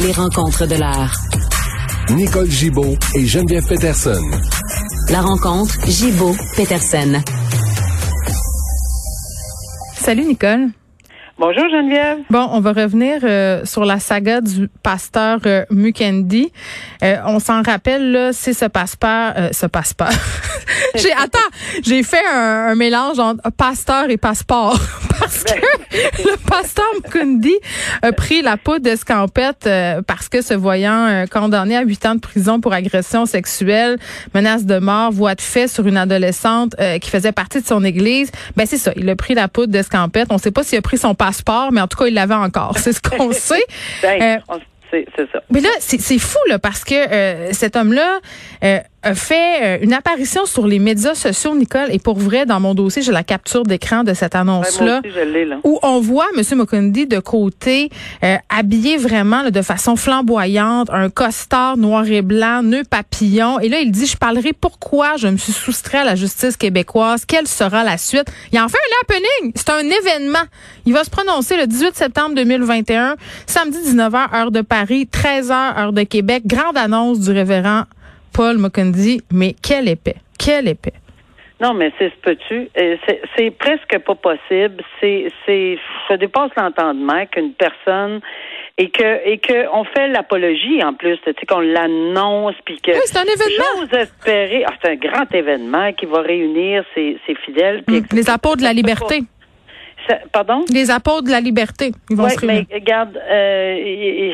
Les rencontres de l'art. Nicole Gibaud et Geneviève Peterson. La rencontre Gibaud-Peterson. Salut Nicole. Bonjour Geneviève. Bon, on va revenir euh, sur la saga du pasteur euh, Mukendi. Euh, on s'en rappelle là, c'est ce passeport, euh, ce passeport. j'ai attends, j'ai fait un, un, mélange entre pasteur et passeport parce que le pasteur Mukendi a pris la poudre d'escampette euh, parce que se voyant condamné à huit ans de prison pour agression sexuelle, menace de mort, voie de fait sur une adolescente qui faisait partie de son église, ben c'est ça, il a pris la poudre d'escampette. On sait pas s'il a pris son passeport, mais en tout cas, il l'avait encore. C'est ce qu'on sait. ben, euh, c'est ça. Mais là, c'est fou, là, parce que euh, cet homme-là euh, fait une apparition sur les médias sociaux, Nicole, et pour vrai, dans mon dossier, j'ai la capture d'écran de cette annonce-là, là. où on voit M. Mokundi de côté, euh, habillé vraiment là, de façon flamboyante, un costard noir et blanc, nœud papillon, et là, il dit, je parlerai pourquoi je me suis soustrait à la justice québécoise, quelle sera la suite. Il en fait un happening, c'est un événement. Il va se prononcer le 18 septembre 2021, samedi 19h, heure de Paris, 13h, heure de Québec. Grande annonce du révérend Paul Mukundi, mais quel épais, quel épais. Non, mais c'est ce peux-tu. C'est presque pas possible. C'est, c'est, ça dépasse l'entendement qu'une personne et que et que on fait l'apologie en plus, tu sais qu'on l'annonce puis que. Oui, c'est un événement. J'ose espérer. Ah, c'est un grand événement qui va réunir ses, ses fidèles. Mmh, les apôtres de la liberté. Pardon? Les apôtres de la liberté. Se mais regarde, euh,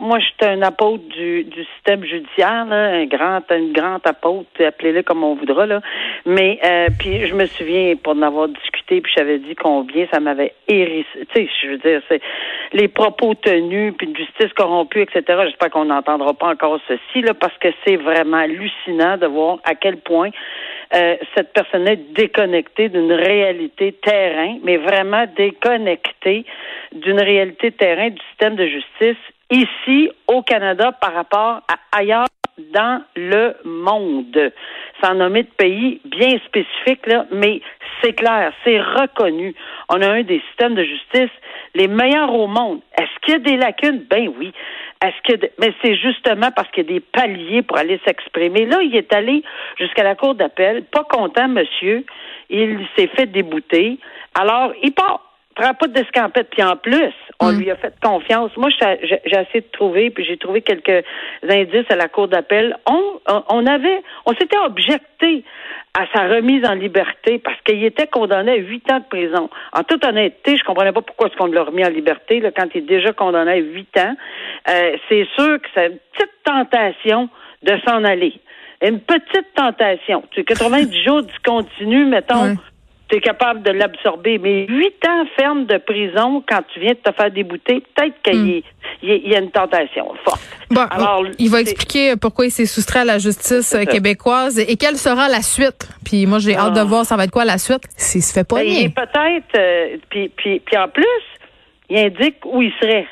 moi, je suis un apôtre du, du système judiciaire, là, un grand, une grande apôtre, appelez-le comme on voudra, là. Mais euh, puis je me souviens pour en avoir discuté, puis j'avais dit combien ça m'avait hérissé. Tu sais, je veux dire, c'est les propos tenus, puis une justice corrompue, etc. J'espère qu'on n'entendra pas encore ceci, là, parce que c'est vraiment hallucinant de voir à quel point euh, cette personne est déconnectée d'une réalité terrain, mais vraiment déconnectée d'une réalité terrain du système de justice ici au Canada par rapport à ailleurs dans le monde. Sans nommer de pays bien spécifiques, là, mais c'est clair, c'est reconnu. On a un des systèmes de justice les meilleurs au monde. Est-ce qu'il y a des lacunes? Ben oui. Est-ce que mais c'est justement parce qu'il y a des paliers pour aller s'exprimer. Là, il est allé jusqu'à la cour d'appel, pas content, monsieur. Il s'est fait débouter. Alors, il part prend pas d'escampette. Puis en plus, on mm. lui a fait confiance. Moi, j'ai essayé de trouver, puis j'ai trouvé quelques indices à la cour d'appel. On, on avait, on s'était objecté à sa remise en liberté parce qu'il était condamné à huit ans de prison. En toute honnêteté, je comprenais pas pourquoi est-ce qu'on l'a remis en liberté là, quand il est déjà condamné à huit ans. Euh, c'est sûr que c'est une petite tentation de s'en aller. Une petite tentation. Tu 90 jours du continu, mettons tu es capable de l'absorber. Mais huit ans ferme de prison quand tu viens de te faire débouter, peut-être qu'il y, y, a une tentation forte. Bon, Alors, il va expliquer pourquoi il s'est soustrait à la justice québécoise et quelle sera la suite. Puis moi, j'ai hâte de ah. voir ça va être quoi la suite s'il se fait pas bien. Et peut-être, euh, puis, puis, puis en plus, il indique où il serait.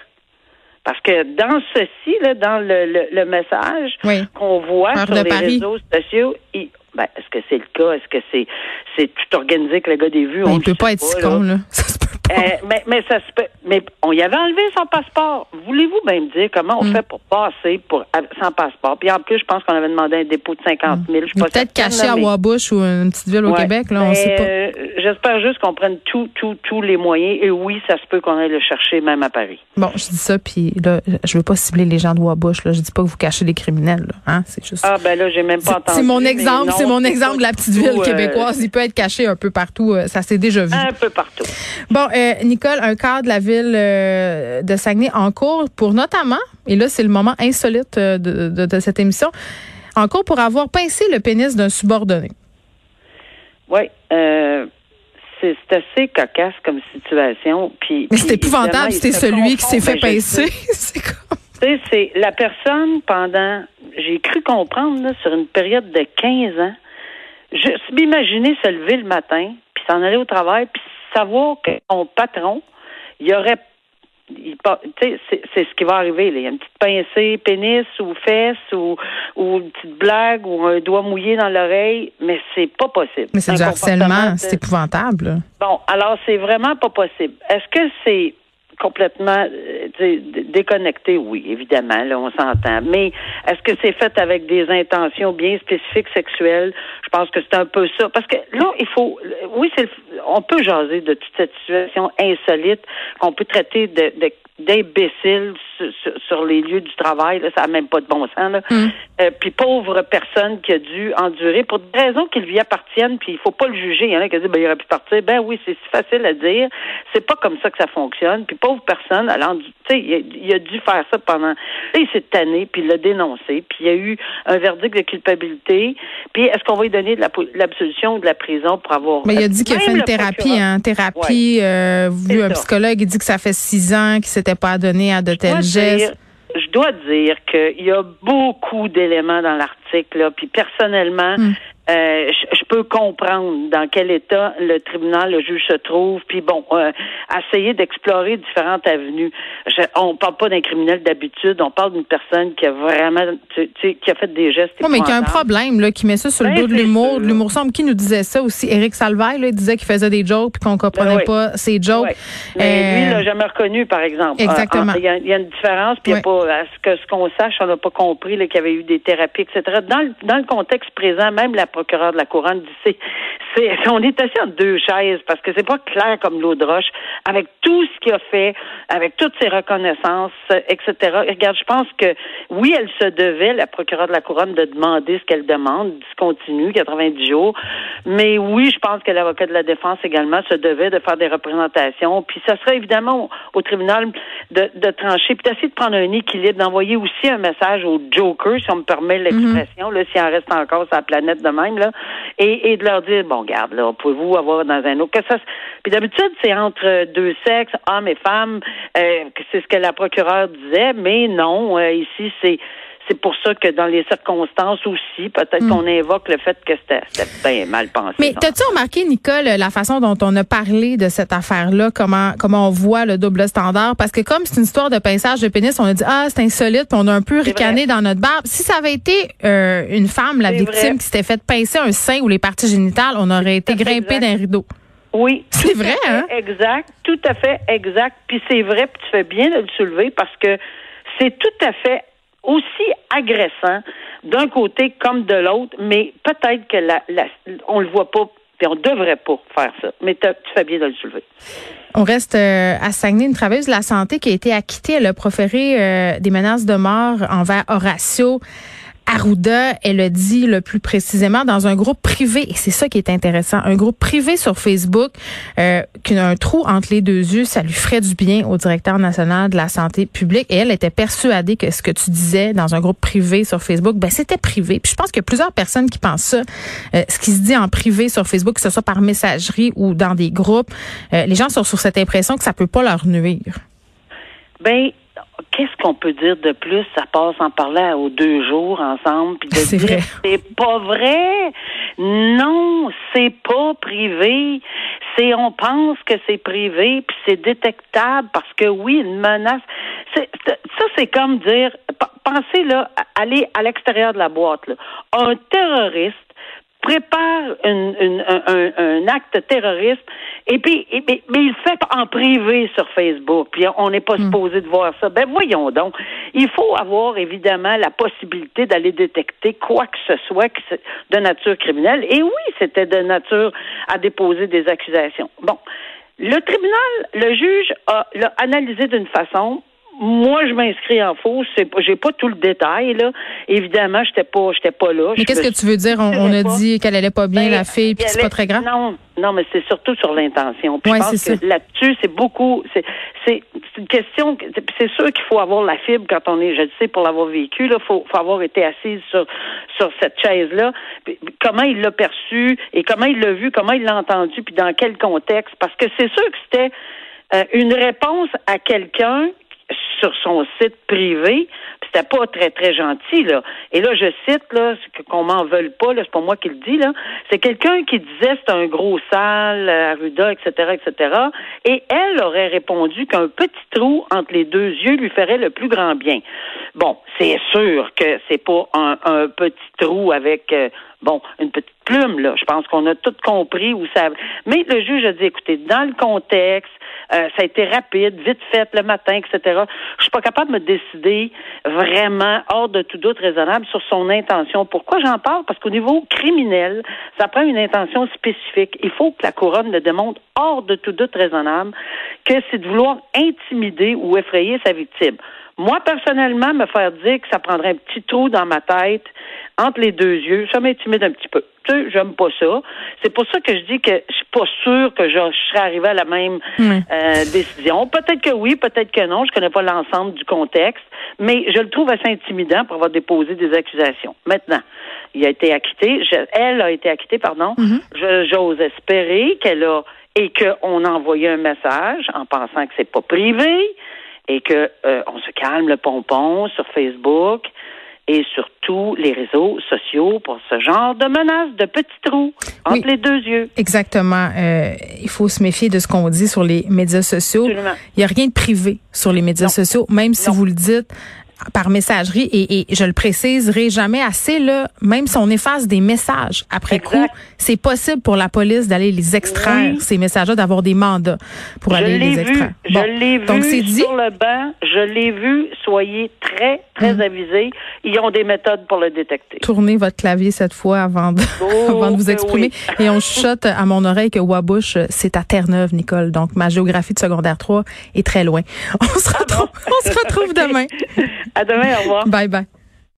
Parce que dans ceci, là, dans le, le, le message qu'on voit sur les réseaux sociaux, il, ben, est-ce que c'est le cas? Est-ce que c'est c'est tout organisé que le gars des vues? Ben, on il peut pas être si con, là. Euh, mais, mais ça se peut. Mais on y avait enlevé son passeport. Voulez-vous bien me dire comment on Mm. fait pour passer pour sans passeport? Puis en plus, je pense qu'on avait demandé un dépôt de 50 000. Je suis Il est pas Peut-être caché à Wabush ou une petite ville au Ouais. Québec, là, on Mais, sait pas. euh, J'espère juste qu'on prenne tous les moyens. Et oui, ça se peut qu'on aille le chercher même à Paris. Bon, je dis ça, puis là, je veux pas cibler les gens de Wabush. Là. Je dis pas que vous cachez les criminels. Là, hein? C'est juste. Ah ben là, j'ai même pas entendu. c'est mon exemple, c'est mon exemple de la petite ville euh, québécoise. Il peut être caché un peu partout. Ça s'est déjà vu. un peu partout. Bon, euh, Nicole, un cadre de la ville euh, de Saguenay en cours pour notamment, et là c'est le moment insolite euh, de, de- de cette émission, en cours pour avoir pincé le pénis d'un subordonné. Oui. Euh, c'est assez cocasse comme situation. Puis, Mais c'est épouvantable, se celui qui s'est fait je pincer. c'est comme... C'est la personne pendant, j'ai cru comprendre, là, sur une période de 15 ans, juste m'imaginer se lever le matin, puis s'en aller au travail, puis savoir que son patron, il y aurait, c'est ce qui va arriver, là. Il y a une petite pincée, pénis ou fesse ou, ou une petite blague ou un doigt mouillé dans l'oreille, mais c'est pas possible. Mais c'est du harcèlement, c'est épouvantable. Bon, alors c'est vraiment pas possible. Est-ce que c'est complètement euh, déconnecté? Oui, évidemment, là, on s'entend. Mais est-ce que c'est fait avec des intentions bien spécifiques sexuelles? Je pense que c'est un peu ça. Parce que là, il faut oui, c'est on peut jaser de toute cette situation insolite qu'on peut traiter de, de d'imbéciles sur, sur- sur les lieux du travail, là, ça n'a même pas de bon sens. Là. Euh, puis pauvre personne qui a dû endurer pour des raisons qui lui appartiennent, puis il faut pas le juger. Il y en a qui disent ben, il aurait pu partir. Ben oui, c'est si facile à dire. C'est pas comme ça que ça fonctionne. Puis pauvre personne, alors, tu sais, il, a- il a dû faire ça pendant. Il s'est tanné, puis il l'a dénoncé, puis il y a eu un verdict de culpabilité. Puis est-ce qu'on va lui donner de la l'absolution ou de la prison pour avoir. Mais il a dit qu'il a fait une thérapie, hein, thérapie, euh, vu un psychologue, il dit que ça fait six ans qu'il pas adonné à de Je dois tels gestes. dire- je dois dire qu'il y a beaucoup d'éléments dans l'article, là, puis personnellement, Hmm. Euh, je, je peux comprendre dans quel état le tribunal, le juge se trouve, puis bon, euh, essayer d'explorer différentes avenues. Je, on parle pas d'un criminel d'habitude, on parle d'une personne qui a vraiment, tu, tu sais, qui a fait des gestes. Oui, mais qui a un problème, là, qui met ça sur le Ben, dos de l'humour, de l'humour sombre. Qui nous disait ça aussi? Éric Salvaille, là, il disait qu'il faisait des jokes puis qu'on comprenait Ben oui. pas ses jokes. Ouais. Mais lui, il Euh, l'a jamais reconnu, par exemple. Exactement. Ah, ah, Il y, y a une différence, puis a pas, à ce que ce qu'on sache, on n'a pas compris qu'il y avait eu des thérapies, etc. Dans le, dans le contexte présent, même la procureure de la couronne dit c'est, c'est, on est assis en deux chaises parce que c'est pas clair comme l'eau de roche, avec tout ce qu'il a fait, avec toutes ses reconnaissances, etc. Et regarde, je pense que oui, elle se devait, la procureure de la couronne, de demander ce qu'elle demande, discontinu, 90 jours. Mais oui, je pense que l'avocat de la défense également se devait de faire des représentations. Puis ça serait évidemment au, au tribunal de, de trancher, puis d'essayer de prendre un équilibre, d'envoyer aussi un message au Joker, si on me permet l'expression, là, s'il en reste encore sur la planète de et, de leur dire, bon, garde, là, pouvez-vous avoir dans un autre. Que ça, puis d'habitude, c'est entre deux sexes, hommes et femmes, euh, c'est ce que la procureure disait, mais non, euh, ici, c'est c'est pour ça que dans les circonstances aussi, peut-être qu'on invoque le fait que c'était bien mal pensé. Mais t'as-tu remarqué, Nicole, la façon dont on a parlé de cette affaire-là, comment comment on voit le double standard? Parce que comme c'est une histoire de pinçage de pénis, on a dit ah c'est insolite, puis on a un peu ricané dans notre barbe. Si ça avait été euh, une femme, la victime, vrai. qui s'était fait pincer un sein ou les parties génitales, on aurait été grimpé d'un rideau. Oui, C'est vrai, hein? Exact, tout à fait exact. Puis c'est vrai, puis tu fais bien de le soulever parce que c'est tout à fait aussi agressant d'un côté comme de l'autre, mais peut-être que la, on le voit pas, puis on devrait pas faire ça. Mais tu fais bien de le soulever. On reste euh, à Saguenay, une travailleuse de la santé qui a été acquittée. Elle a proféré euh, des menaces de mort envers Horacio Arruda. Elle a dit le plus précisément dans un groupe privé, et c'est ça qui est intéressant, un groupe privé sur Facebook, euh, qui a un trou entre les deux yeux, ça lui ferait du bien au directeur national de la santé publique. Et elle était persuadée que ce que tu disais dans un groupe privé sur Facebook, ben c'était privé. Puis je pense qu'il y a plusieurs personnes qui pensent ça. Euh, ce qui se dit en privé sur Facebook, que ce soit par messagerie ou dans des groupes, euh, les gens sont sur cette impression que ça peut pas leur nuire. Ben, qu'est-ce qu'on peut dire de plus? Ça passe en parlant aux deux jours ensemble, puis de C'est dire vrai. c'est pas vrai? Non, c'est pas privé. C'est on pense que c'est privé, puis c'est détectable parce que oui, une menace. C'est, ça, c'est comme dire, pensez là, à- aller à l'extérieur de la boîte. Là. Un terroriste prépare une, une, un, un, acte terroriste et puis et, mais, mais, il fait en privé sur Facebook. Puis on n'est pas hmm. supposé de voir ça. Ben voyons donc. Il faut avoir évidemment la possibilité d'aller détecter quoi que ce soit de nature criminelle. Et oui, c'était de nature à déposer des accusations. Bon. Le tribunal, le juge a l'a analysé d'une façon moi, je m'inscris en faux. C'est j'ai pas tout le détail là. Évidemment, j'étais pas, j'étais pas là. Mais qu'est-ce que tu veux dire? On, a dit qu'elle allait pas bien, ben, la fille, puis c'est pas très grave? Non, non, mais c'est surtout sur l'intention. je pense que là-dessus, c'est beaucoup. C'est, c'est une question. C'est sûr qu'il faut avoir la fibre quand on est. Je le sais pour l'avoir vécu. Là, faut, faut avoir été assise sur sur cette chaise là. Comment il l'a perçu et comment il l'a vu, comment il l'a entendu, puis dans quel contexte? Parce que c'est sûr que c'était euh, une réponse à quelqu'un sur son site privé. C'était pas très, très gentil, là. Et là, je cite, là, qu'on m'en veuille pas, là, c'est pas moi qui le dis, là. C'est quelqu'un qui disait c'est un gros sale, Arruda, etc., etc. Et elle aurait répondu qu'un petit trou entre les deux yeux lui ferait le plus grand bien. Bon, c'est sûr que c'est pas un, un, petit trou avec, euh, bon, une petite plume, là. Je pense qu'on a tout compris où ça. Mais le juge a dit, écoutez, dans le contexte, euh, ça a été rapide, vite fait le matin, etc. Je suis pas capable de me décider vraiment hors de tout doute raisonnable sur son intention. Pourquoi j'en parle? Parce qu'au niveau criminel, ça prend une intention spécifique. Il faut que la couronne le démontre hors de tout doute raisonnable que c'est de vouloir intimider ou effrayer sa victime. Moi, personnellement, me faire dire que ça prendrait un petit trou dans ma tête entre les deux yeux, ça m'intimide un petit peu. Tu sais, j'aime pas ça. C'est pour ça que je dis que je suis pas sûre que je, serais arrivée à la même euh, décision. Peut-être que oui, peut-être que non. Je connais pas l'ensemble du contexte, mais je le trouve assez intimidant pour avoir déposé des accusations. Maintenant, il a été acquitté. elle a été acquittée, pardon. Mm-hmm. J'ose espérer qu'elle a et qu'on a envoyé un message en pensant que c'est pas privé et que euh, on se calme le pompon sur Facebook et sur tous les réseaux sociaux pour ce genre de menaces, de petits trous entre les deux yeux. Exactement. Euh, il faut se méfier de ce qu'on dit sur les médias sociaux. Il n'y a rien de privé sur les médias sociaux, même si vous le dites par messagerie et, et, je le préciserai jamais assez là, même si on efface des messages après coup, c'est possible pour la police d'aller les extraire ces messages-là, d'avoir des mandats pour aller les extraire. je l'ai vu sur le banc, je l'ai vu. Soyez très très mm. avisés. Ils ont des méthodes pour le détecter. Tournez votre clavier cette fois avant de, oh, avant de vous exprimer. Et on chuchote à mon oreille que Wabush, c'est à Terre-Neuve, Nicole. Donc ma géographie de secondaire 3 est très loin. On se ah retrouve, on se retrouve demain. À demain, au revoir. Bye bye.